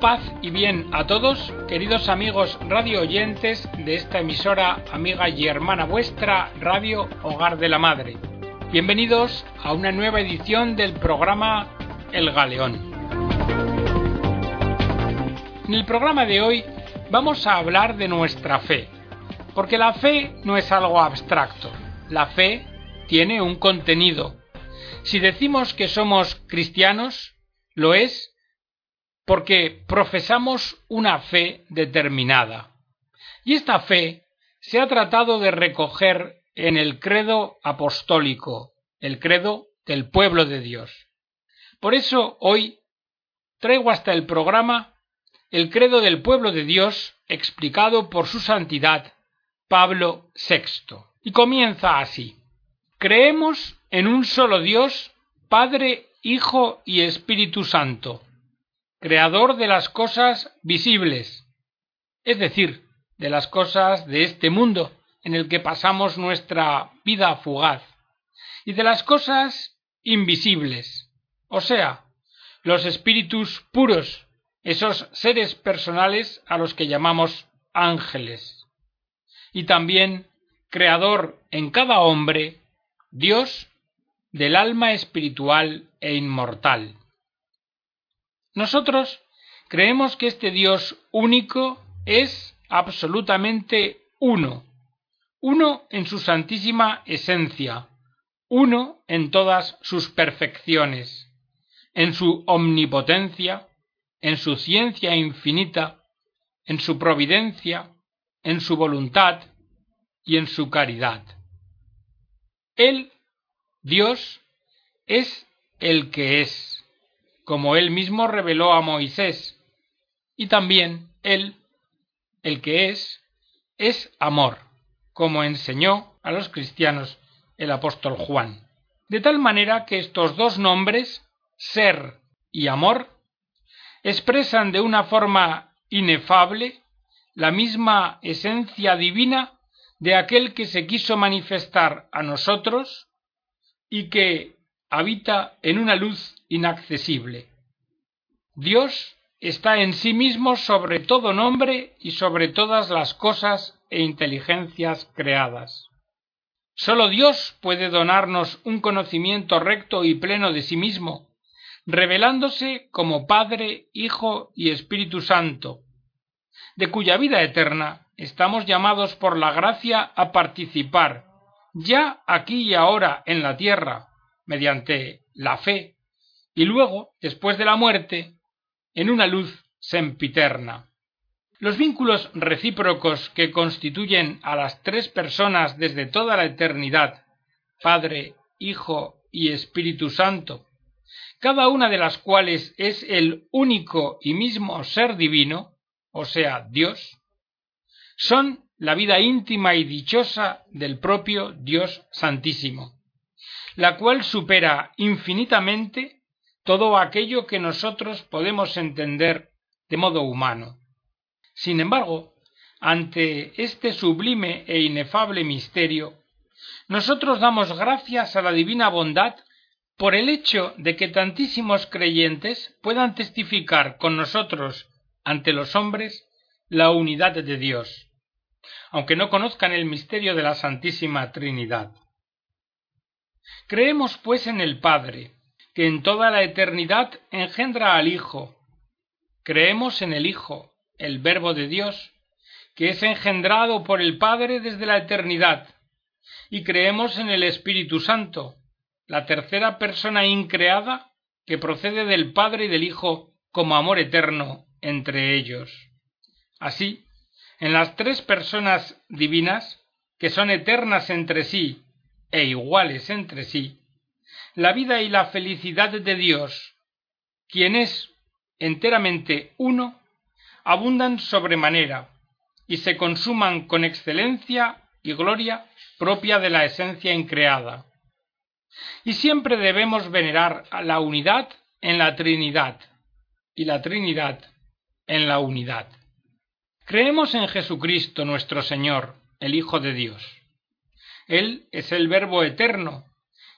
paz y bien a todos, queridos amigos radio oyentes de esta emisora amiga y hermana vuestra, Radio Hogar de la Madre. Bienvenidos a una nueva edición del programa El Galeón. En el programa de hoy vamos a hablar de nuestra fe, porque la fe no es algo abstracto, la fe tiene un contenido. Si decimos que somos cristianos, lo es porque profesamos una fe determinada. Y esta fe se ha tratado de recoger en el credo apostólico, el credo del pueblo de Dios. Por eso hoy traigo hasta el programa el credo del pueblo de Dios explicado por su santidad Pablo VI. Y comienza así. Creemos en un solo Dios, Padre, Hijo y Espíritu Santo creador de las cosas visibles, es decir, de las cosas de este mundo en el que pasamos nuestra vida fugaz, y de las cosas invisibles, o sea, los espíritus puros, esos seres personales a los que llamamos ángeles, y también creador en cada hombre, Dios del alma espiritual e inmortal. Nosotros creemos que este Dios único es absolutamente uno, uno en su santísima esencia, uno en todas sus perfecciones, en su omnipotencia, en su ciencia infinita, en su providencia, en su voluntad y en su caridad. Él, Dios, es el que es como él mismo reveló a Moisés. Y también él, el que es, es amor, como enseñó a los cristianos el apóstol Juan. De tal manera que estos dos nombres, ser y amor, expresan de una forma inefable la misma esencia divina de aquel que se quiso manifestar a nosotros y que habita en una luz inaccesible. Dios está en sí mismo sobre todo nombre y sobre todas las cosas e inteligencias creadas. Sólo Dios puede donarnos un conocimiento recto y pleno de sí mismo, revelándose como Padre, Hijo y Espíritu Santo, de cuya vida eterna estamos llamados por la gracia a participar, ya aquí y ahora en la tierra, mediante la fe, y luego, después de la muerte, en una luz sempiterna. Los vínculos recíprocos que constituyen a las tres personas desde toda la eternidad, Padre, Hijo y Espíritu Santo, cada una de las cuales es el único y mismo ser divino, o sea, Dios, son la vida íntima y dichosa del propio Dios Santísimo, la cual supera infinitamente todo aquello que nosotros podemos entender de modo humano. Sin embargo, ante este sublime e inefable misterio, nosotros damos gracias a la divina bondad por el hecho de que tantísimos creyentes puedan testificar con nosotros ante los hombres la unidad de Dios, aunque no conozcan el misterio de la Santísima Trinidad. Creemos pues en el Padre, que en toda la eternidad engendra al Hijo. Creemos en el Hijo, el Verbo de Dios, que es engendrado por el Padre desde la eternidad, y creemos en el Espíritu Santo, la tercera persona increada que procede del Padre y del Hijo como amor eterno entre ellos. Así, en las tres personas divinas, que son eternas entre sí e iguales entre sí, la vida y la felicidad de Dios, quien es enteramente uno, abundan sobremanera y se consuman con excelencia y gloria propia de la esencia increada. Y siempre debemos venerar a la unidad en la Trinidad y la Trinidad en la unidad. Creemos en Jesucristo nuestro Señor, el Hijo de Dios. Él es el Verbo eterno,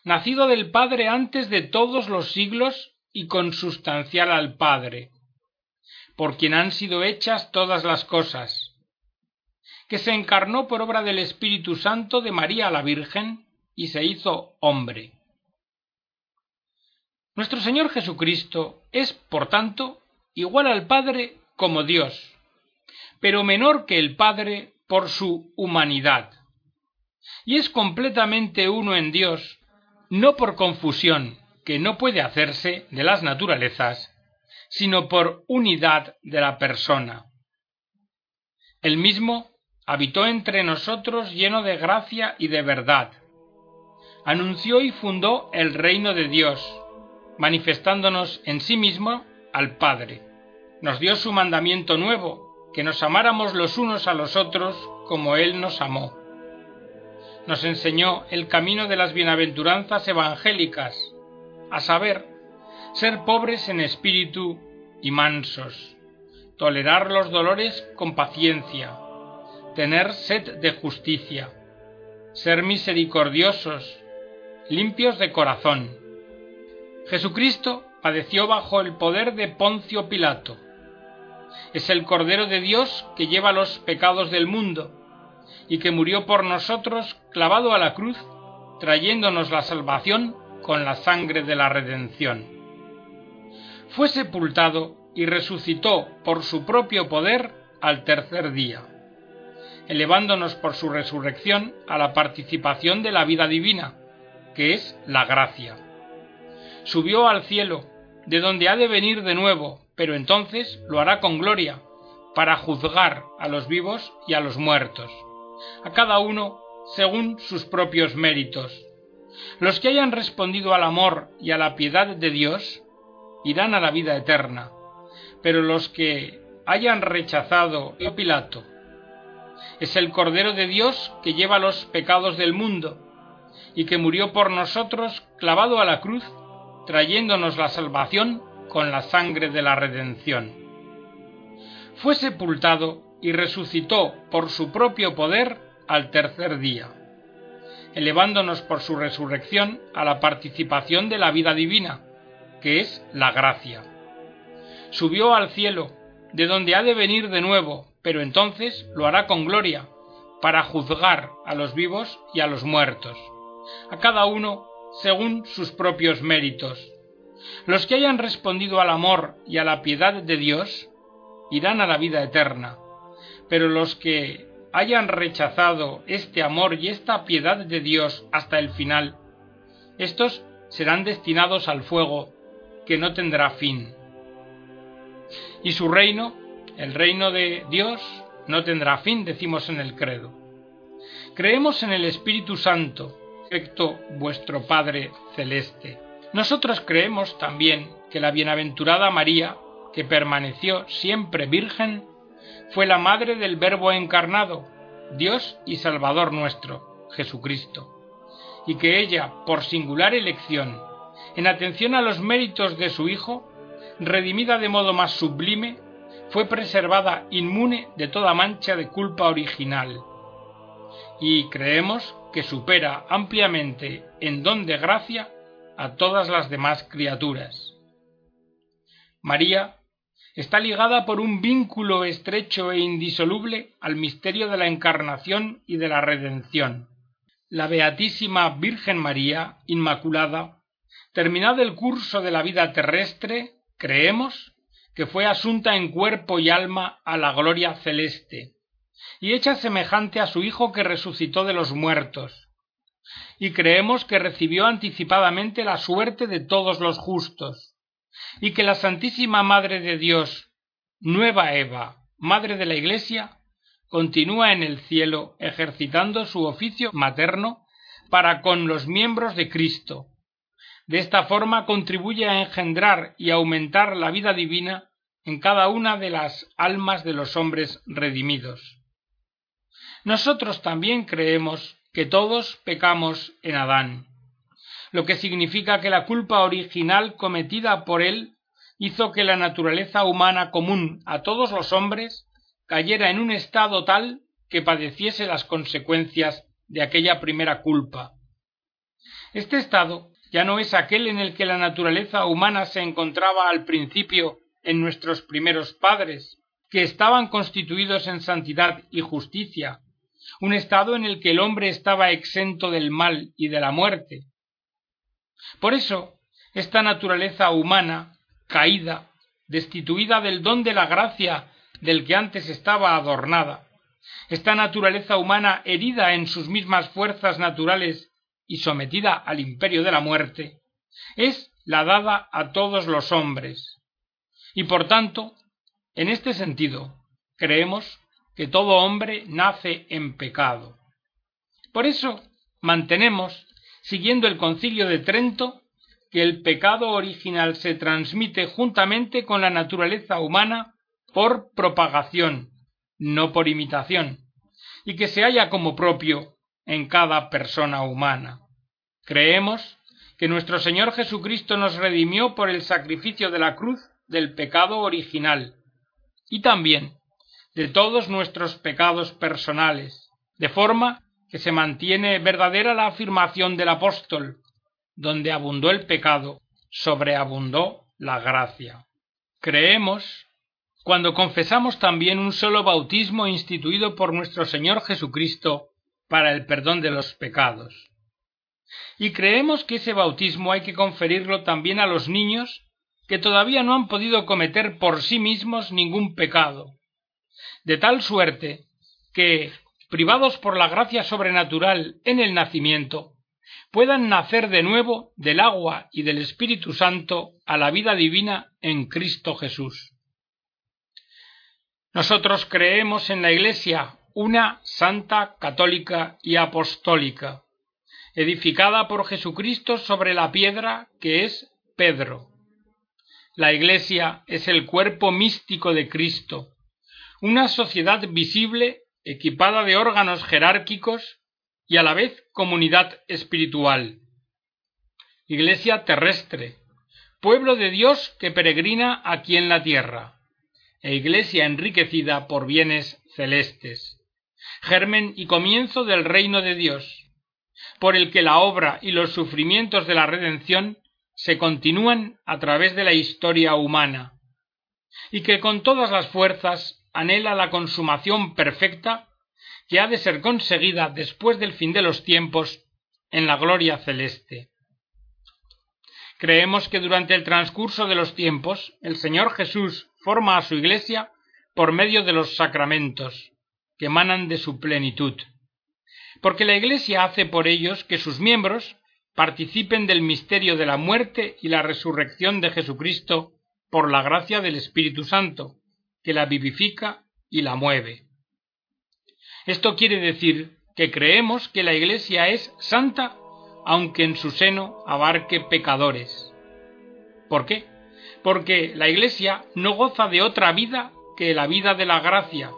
nacido del Padre antes de todos los siglos y consustancial al Padre. por quien han sido hechas todas las cosas, que se encarnó por obra del Espíritu Santo de María la Virgen y se hizo hombre. Nuestro Señor Jesucristo es, por tanto, igual al Padre como Dios, pero menor que el Padre por su humanidad. Y es completamente uno en Dios, no por confusión, que no puede hacerse de las naturalezas, sino por unidad de la persona. El mismo habitó entre nosotros lleno de gracia y de verdad. Anunció y fundó el reino de Dios, manifestándonos en sí mismo al Padre. Nos dio su mandamiento nuevo, que nos amáramos los unos a los otros como Él nos amó. Nos enseñó el camino de las bienaventuranzas evangélicas, a saber, ser pobres en espíritu y mansos, tolerar los dolores con paciencia, tener sed de justicia, ser misericordiosos, limpios de corazón. Jesucristo padeció bajo el poder de Poncio Pilato. Es el Cordero de Dios que lleva los pecados del mundo y que murió por nosotros clavado a la cruz, trayéndonos la salvación con la sangre de la redención. Fue sepultado y resucitó por su propio poder al tercer día, elevándonos por su resurrección a la participación de la vida divina, que es la gracia. Subió al cielo, de donde ha de venir de nuevo, pero entonces lo hará con gloria, para juzgar a los vivos y a los muertos, a cada uno según sus propios méritos los que hayan respondido al amor y a la piedad de Dios irán a la vida eterna, pero los que hayan rechazado a Pilato es el Cordero de Dios que lleva los pecados del mundo y que murió por nosotros clavado a la cruz, trayéndonos la salvación con la sangre de la redención. Fue sepultado y resucitó por su propio poder al tercer día elevándonos por su resurrección a la participación de la vida divina, que es la gracia. Subió al cielo, de donde ha de venir de nuevo, pero entonces lo hará con gloria, para juzgar a los vivos y a los muertos, a cada uno según sus propios méritos. Los que hayan respondido al amor y a la piedad de Dios irán a la vida eterna, pero los que hayan rechazado este amor y esta piedad de Dios hasta el final, estos serán destinados al fuego que no tendrá fin. Y su reino, el reino de Dios, no tendrá fin, decimos en el credo. Creemos en el Espíritu Santo, efecto vuestro Padre celeste. Nosotros creemos también que la bienaventurada María, que permaneció siempre virgen, fue la madre del Verbo encarnado, Dios y Salvador nuestro, Jesucristo, y que ella, por singular elección, en atención a los méritos de su Hijo, redimida de modo más sublime, fue preservada inmune de toda mancha de culpa original. Y creemos que supera ampliamente en don de gracia a todas las demás criaturas. María está ligada por un vínculo estrecho e indisoluble al misterio de la encarnación y de la redención. La Beatísima Virgen María Inmaculada, terminado el curso de la vida terrestre, creemos que fue asunta en cuerpo y alma a la gloria celeste, y hecha semejante a su Hijo que resucitó de los muertos. Y creemos que recibió anticipadamente la suerte de todos los justos, y que la Santísima Madre de Dios, nueva Eva, Madre de la Iglesia, continúa en el cielo ejercitando su oficio materno para con los miembros de Cristo. De esta forma contribuye a engendrar y aumentar la vida divina en cada una de las almas de los hombres redimidos. Nosotros también creemos que todos pecamos en Adán, lo que significa que la culpa original cometida por él hizo que la naturaleza humana común a todos los hombres cayera en un estado tal que padeciese las consecuencias de aquella primera culpa. Este estado ya no es aquel en el que la naturaleza humana se encontraba al principio en nuestros primeros padres, que estaban constituidos en santidad y justicia, un estado en el que el hombre estaba exento del mal y de la muerte. Por eso, esta naturaleza humana, caída, destituida del don de la gracia del que antes estaba adornada, esta naturaleza humana herida en sus mismas fuerzas naturales y sometida al imperio de la muerte, es la dada a todos los hombres. Y por tanto, en este sentido, creemos que todo hombre nace en pecado. Por eso mantenemos, siguiendo el concilio de Trento, que el pecado original se transmite juntamente con la naturaleza humana por propagación, no por imitación, y que se halla como propio en cada persona humana. Creemos que nuestro Señor Jesucristo nos redimió por el sacrificio de la cruz del pecado original, y también de todos nuestros pecados personales, de forma que se mantiene verdadera la afirmación del apóstol, donde abundó el pecado, sobreabundó la gracia. Creemos cuando confesamos también un solo bautismo instituido por nuestro Señor Jesucristo para el perdón de los pecados. Y creemos que ese bautismo hay que conferirlo también a los niños que todavía no han podido cometer por sí mismos ningún pecado, de tal suerte que, privados por la gracia sobrenatural en el nacimiento, puedan nacer de nuevo del agua y del Espíritu Santo a la vida divina en Cristo Jesús. Nosotros creemos en la Iglesia, una santa, católica y apostólica, edificada por Jesucristo sobre la piedra que es Pedro. La Iglesia es el cuerpo místico de Cristo, una sociedad visible equipada de órganos jerárquicos y a la vez comunidad espiritual. Iglesia terrestre, pueblo de Dios que peregrina aquí en la tierra, e iglesia enriquecida por bienes celestes, germen y comienzo del reino de Dios, por el que la obra y los sufrimientos de la redención se continúan a través de la historia humana, y que con todas las fuerzas anhela la consumación perfecta que ha de ser conseguida después del fin de los tiempos en la gloria celeste. Creemos que durante el transcurso de los tiempos el Señor Jesús forma a su Iglesia por medio de los sacramentos, que emanan de su plenitud, porque la Iglesia hace por ellos que sus miembros participen del misterio de la muerte y la resurrección de Jesucristo por la gracia del Espíritu Santo, que la vivifica y la mueve. Esto quiere decir que creemos que la Iglesia es santa aunque en su seno abarque pecadores. ¿Por qué? Porque la Iglesia no goza de otra vida que la vida de la gracia.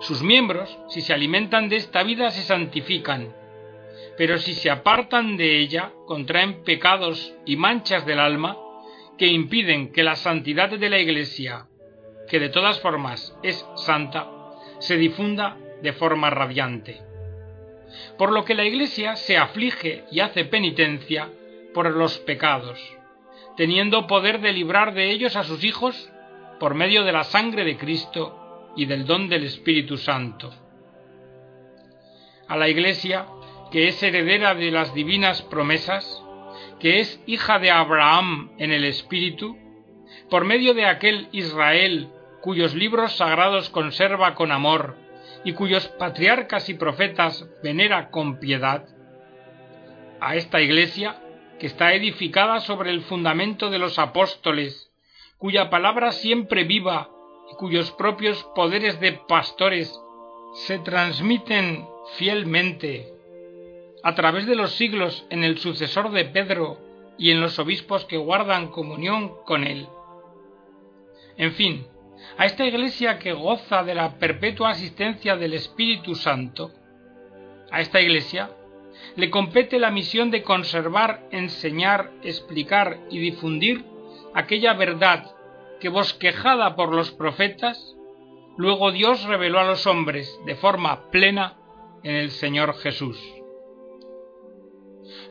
Sus miembros, si se alimentan de esta vida, se santifican, pero si se apartan de ella, contraen pecados y manchas del alma que impiden que la santidad de la Iglesia que de todas formas es santa, se difunda de forma radiante. Por lo que la Iglesia se aflige y hace penitencia por los pecados, teniendo poder de librar de ellos a sus hijos por medio de la sangre de Cristo y del don del Espíritu Santo. A la Iglesia, que es heredera de las divinas promesas, que es hija de Abraham en el Espíritu, por medio de aquel Israel cuyos libros sagrados conserva con amor y cuyos patriarcas y profetas venera con piedad, a esta iglesia, que está edificada sobre el fundamento de los apóstoles, cuya palabra siempre viva y cuyos propios poderes de pastores se transmiten fielmente a través de los siglos en el sucesor de Pedro y en los obispos que guardan comunión con él. En fin, a esta iglesia que goza de la perpetua asistencia del Espíritu Santo, a esta iglesia le compete la misión de conservar, enseñar, explicar y difundir aquella verdad que bosquejada por los profetas, luego Dios reveló a los hombres de forma plena en el Señor Jesús.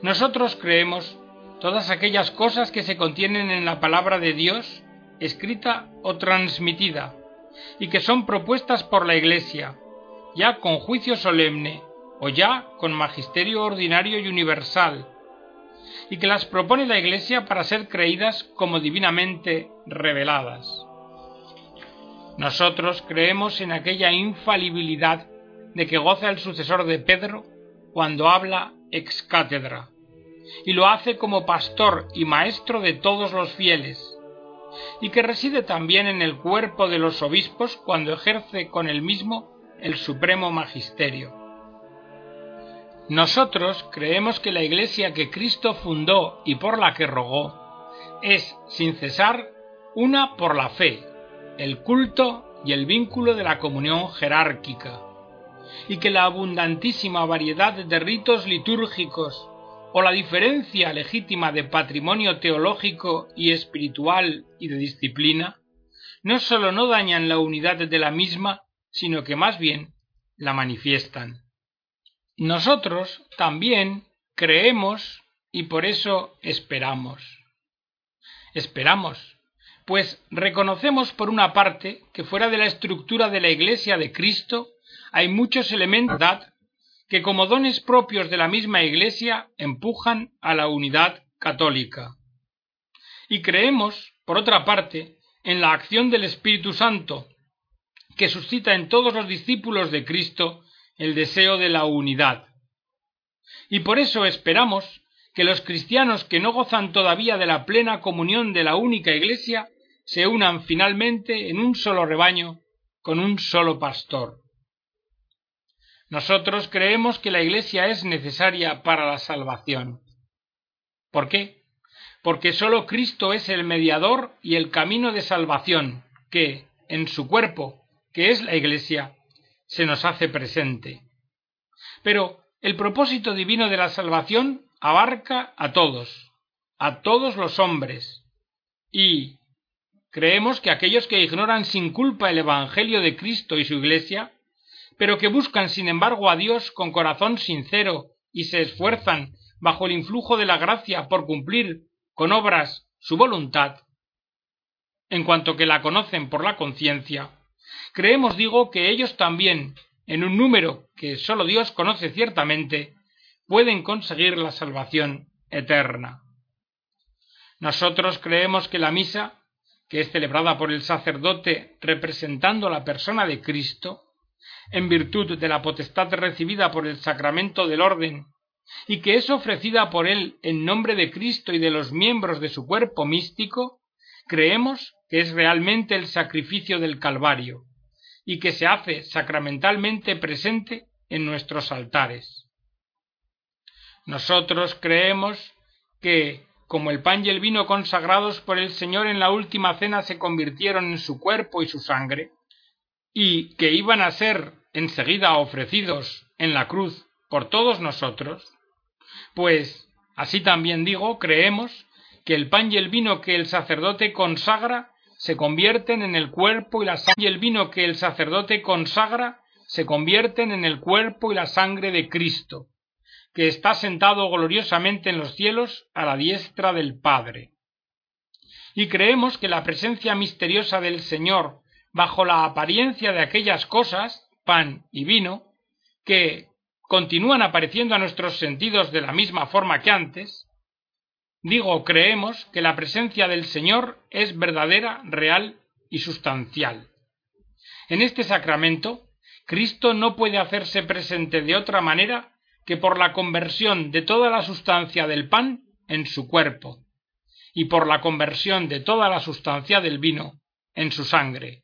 Nosotros creemos todas aquellas cosas que se contienen en la palabra de Dios escrita o transmitida, y que son propuestas por la Iglesia, ya con juicio solemne o ya con magisterio ordinario y universal, y que las propone la Iglesia para ser creídas como divinamente reveladas. Nosotros creemos en aquella infalibilidad de que goza el sucesor de Pedro cuando habla ex cátedra, y lo hace como pastor y maestro de todos los fieles, y que reside también en el cuerpo de los obispos cuando ejerce con el mismo el supremo magisterio. Nosotros creemos que la Iglesia que Cristo fundó y por la que rogó es, sin cesar, una por la fe, el culto y el vínculo de la comunión jerárquica, y que la abundantísima variedad de ritos litúrgicos o la diferencia legítima de patrimonio teológico y espiritual y de disciplina, no sólo no dañan la unidad de la misma, sino que más bien la manifiestan. Nosotros también creemos y por eso esperamos. Esperamos, pues reconocemos por una parte que fuera de la estructura de la Iglesia de Cristo hay muchos elementos que como dones propios de la misma Iglesia empujan a la unidad católica. Y creemos, por otra parte, en la acción del Espíritu Santo, que suscita en todos los discípulos de Cristo el deseo de la unidad. Y por eso esperamos que los cristianos que no gozan todavía de la plena comunión de la única Iglesia se unan finalmente en un solo rebaño con un solo pastor. Nosotros creemos que la Iglesia es necesaria para la salvación. ¿Por qué? Porque sólo Cristo es el mediador y el camino de salvación que, en su cuerpo, que es la Iglesia, se nos hace presente. Pero el propósito divino de la salvación abarca a todos, a todos los hombres, y creemos que aquellos que ignoran sin culpa el Evangelio de Cristo y su Iglesia pero que buscan sin embargo a Dios con corazón sincero y se esfuerzan bajo el influjo de la gracia por cumplir con obras su voluntad, en cuanto que la conocen por la conciencia, creemos, digo, que ellos también, en un número que sólo Dios conoce ciertamente, pueden conseguir la salvación eterna. Nosotros creemos que la misa, que es celebrada por el sacerdote representando la persona de Cristo, en virtud de la potestad recibida por el sacramento del orden, y que es ofrecida por él en nombre de Cristo y de los miembros de su cuerpo místico, creemos que es realmente el sacrificio del Calvario, y que se hace sacramentalmente presente en nuestros altares. Nosotros creemos que, como el pan y el vino consagrados por el Señor en la última cena se convirtieron en su cuerpo y su sangre, y que iban a ser enseguida ofrecidos en la cruz por todos nosotros, pues así también digo, creemos que el pan y el vino que el sacerdote consagra se convierten en el cuerpo y la sangre y el vino que el sacerdote consagra se convierten en el cuerpo y la sangre de Cristo, que está sentado gloriosamente en los cielos a la diestra del Padre. Y creemos que la presencia misteriosa del Señor bajo la apariencia de aquellas cosas, pan y vino, que continúan apareciendo a nuestros sentidos de la misma forma que antes, digo, creemos que la presencia del Señor es verdadera, real y sustancial. En este sacramento, Cristo no puede hacerse presente de otra manera que por la conversión de toda la sustancia del pan en su cuerpo, y por la conversión de toda la sustancia del vino en su sangre,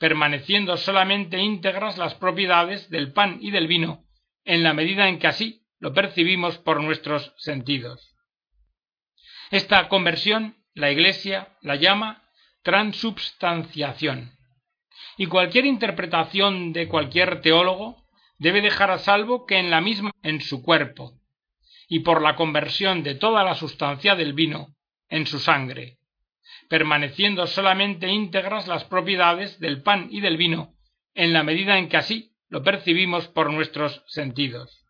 permaneciendo solamente íntegras las propiedades del pan y del vino, en la medida en que así lo percibimos por nuestros sentidos. Esta conversión la Iglesia la llama transubstanciación, y cualquier interpretación de cualquier teólogo debe dejar a salvo que en la misma en su cuerpo, y por la conversión de toda la sustancia del vino en su sangre, permaneciendo solamente íntegras las propiedades del pan y del vino, en la medida en que así lo percibimos por nuestros sentidos.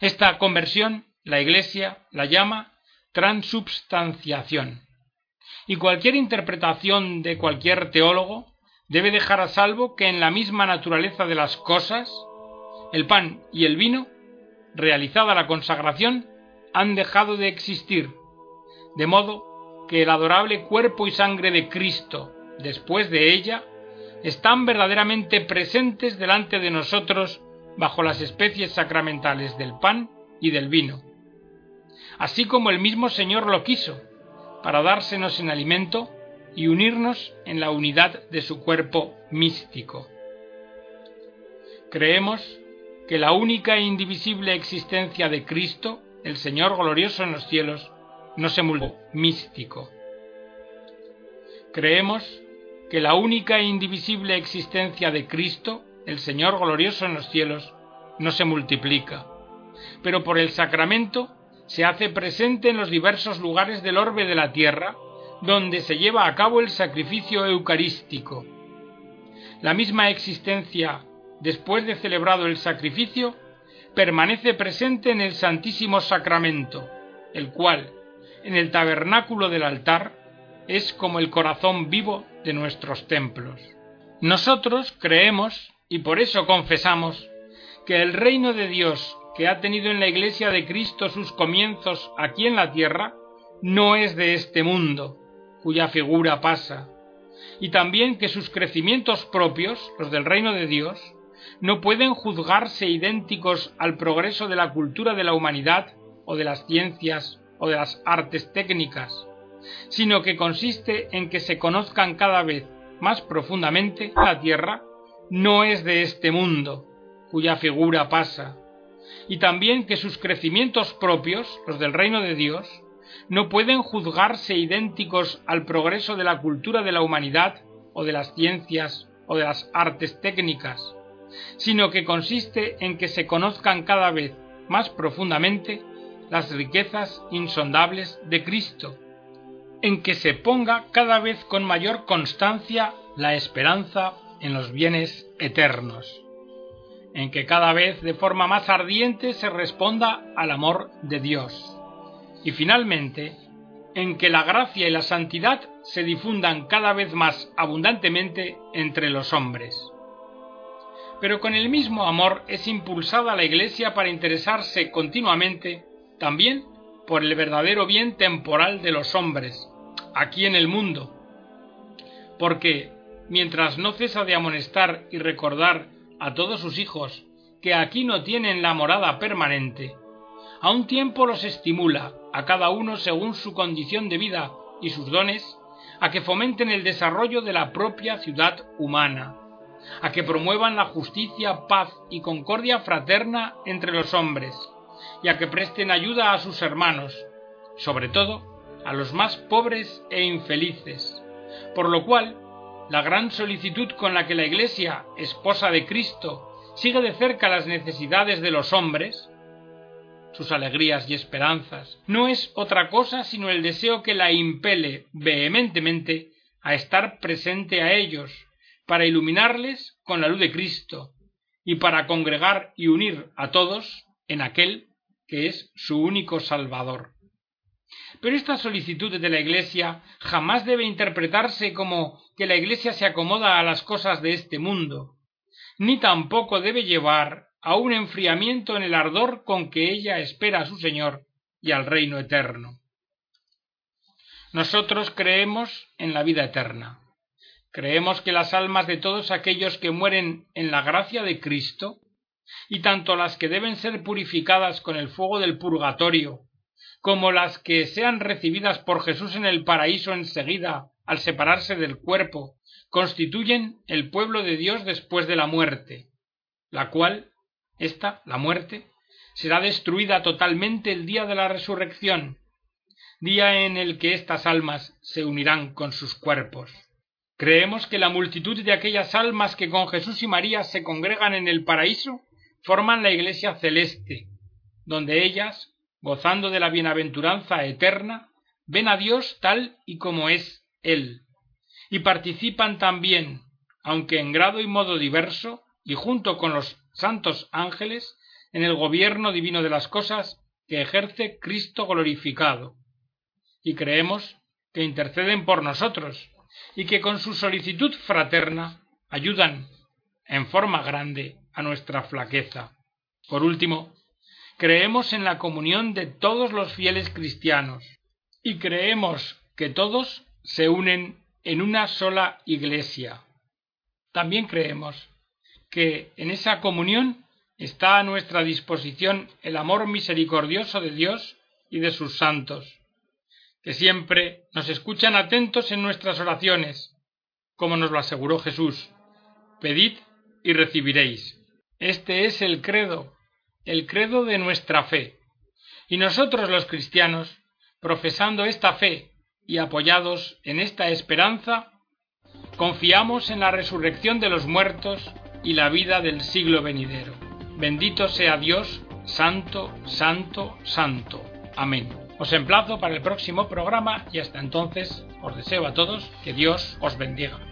Esta conversión la Iglesia la llama transubstanciación, y cualquier interpretación de cualquier teólogo debe dejar a salvo que en la misma naturaleza de las cosas, el pan y el vino, realizada la consagración, han dejado de existir, de modo que el adorable cuerpo y sangre de Cristo, después de ella, están verdaderamente presentes delante de nosotros bajo las especies sacramentales del pan y del vino, así como el mismo Señor lo quiso, para dársenos en alimento y unirnos en la unidad de su cuerpo místico. Creemos que la única e indivisible existencia de Cristo, el Señor glorioso en los cielos, no se místico. Creemos que la única e indivisible existencia de Cristo, el Señor glorioso en los cielos, no se multiplica, pero por el sacramento se hace presente en los diversos lugares del orbe de la tierra, donde se lleva a cabo el sacrificio eucarístico. La misma existencia, después de celebrado el sacrificio, permanece presente en el Santísimo Sacramento, el cual, en el tabernáculo del altar, es como el corazón vivo de nuestros templos. Nosotros creemos, y por eso confesamos, que el reino de Dios que ha tenido en la Iglesia de Cristo sus comienzos aquí en la tierra, no es de este mundo, cuya figura pasa, y también que sus crecimientos propios, los del reino de Dios, no pueden juzgarse idénticos al progreso de la cultura de la humanidad o de las ciencias o de las artes técnicas, sino que consiste en que se conozcan cada vez más profundamente la tierra no es de este mundo, cuya figura pasa, y también que sus crecimientos propios, los del reino de Dios, no pueden juzgarse idénticos al progreso de la cultura de la humanidad o de las ciencias o de las artes técnicas, sino que consiste en que se conozcan cada vez más profundamente las riquezas insondables de Cristo, en que se ponga cada vez con mayor constancia la esperanza en los bienes eternos en que cada vez de forma más ardiente se responda al amor de Dios. Y finalmente, en que la gracia y la santidad se difundan cada vez más abundantemente entre los hombres. Pero con el mismo amor es impulsada la Iglesia para interesarse continuamente también por el verdadero bien temporal de los hombres, aquí en el mundo. Porque, mientras no cesa de amonestar y recordar a todos sus hijos, que aquí no tienen la morada permanente, a un tiempo los estimula, a cada uno según su condición de vida y sus dones, a que fomenten el desarrollo de la propia ciudad humana, a que promuevan la justicia, paz y concordia fraterna entre los hombres, y a que presten ayuda a sus hermanos, sobre todo a los más pobres e infelices, por lo cual la gran solicitud con la que la Iglesia, esposa de Cristo, sigue de cerca las necesidades de los hombres, sus alegrías y esperanzas, no es otra cosa sino el deseo que la impele vehementemente a estar presente a ellos, para iluminarles con la luz de Cristo, y para congregar y unir a todos en aquel que es su único Salvador. Pero esta solicitud de la Iglesia jamás debe interpretarse como que la Iglesia se acomoda a las cosas de este mundo, ni tampoco debe llevar a un enfriamiento en el ardor con que ella espera a su Señor y al reino eterno. Nosotros creemos en la vida eterna. Creemos que las almas de todos aquellos que mueren en la gracia de Cristo, y tanto las que deben ser purificadas con el fuego del purgatorio como las que sean recibidas por Jesús en el paraíso enseguida al separarse del cuerpo, constituyen el pueblo de Dios después de la muerte, la cual, esta, la muerte, será destruida totalmente el día de la resurrección, día en el que estas almas se unirán con sus cuerpos. Creemos que la multitud de aquellas almas que con Jesús y María se congregan en el paraíso forman la iglesia celeste, donde ellas gozando de la bienaventuranza eterna, ven a Dios tal y como es Él, y participan también, aunque en grado y modo diverso, y junto con los santos ángeles, en el gobierno divino de las cosas que ejerce Cristo glorificado. Y creemos que interceden por nosotros y que con su solicitud fraterna ayudan en forma grande a nuestra flaqueza. Por último, creemos en la comunión de todos los fieles cristianos y creemos que todos se unen en una sola iglesia. También creemos que en esa comunión está a nuestra disposición el amor misericordioso de Dios y de sus santos, que siempre nos escuchan atentos en nuestras oraciones, como nos lo aseguró Jesús. Pedid y recibiréis. Este es el credo, el credo de nuestra fe. Y nosotros los cristianos, profesando esta fe y apoyados en esta esperanza, confiamos en la resurrección de los muertos y la vida del siglo venidero. Bendito sea Dios, santo, santo, santo. Amén. Os emplazo para el próximo programa y hasta entonces os deseo a todos que Dios os bendiga.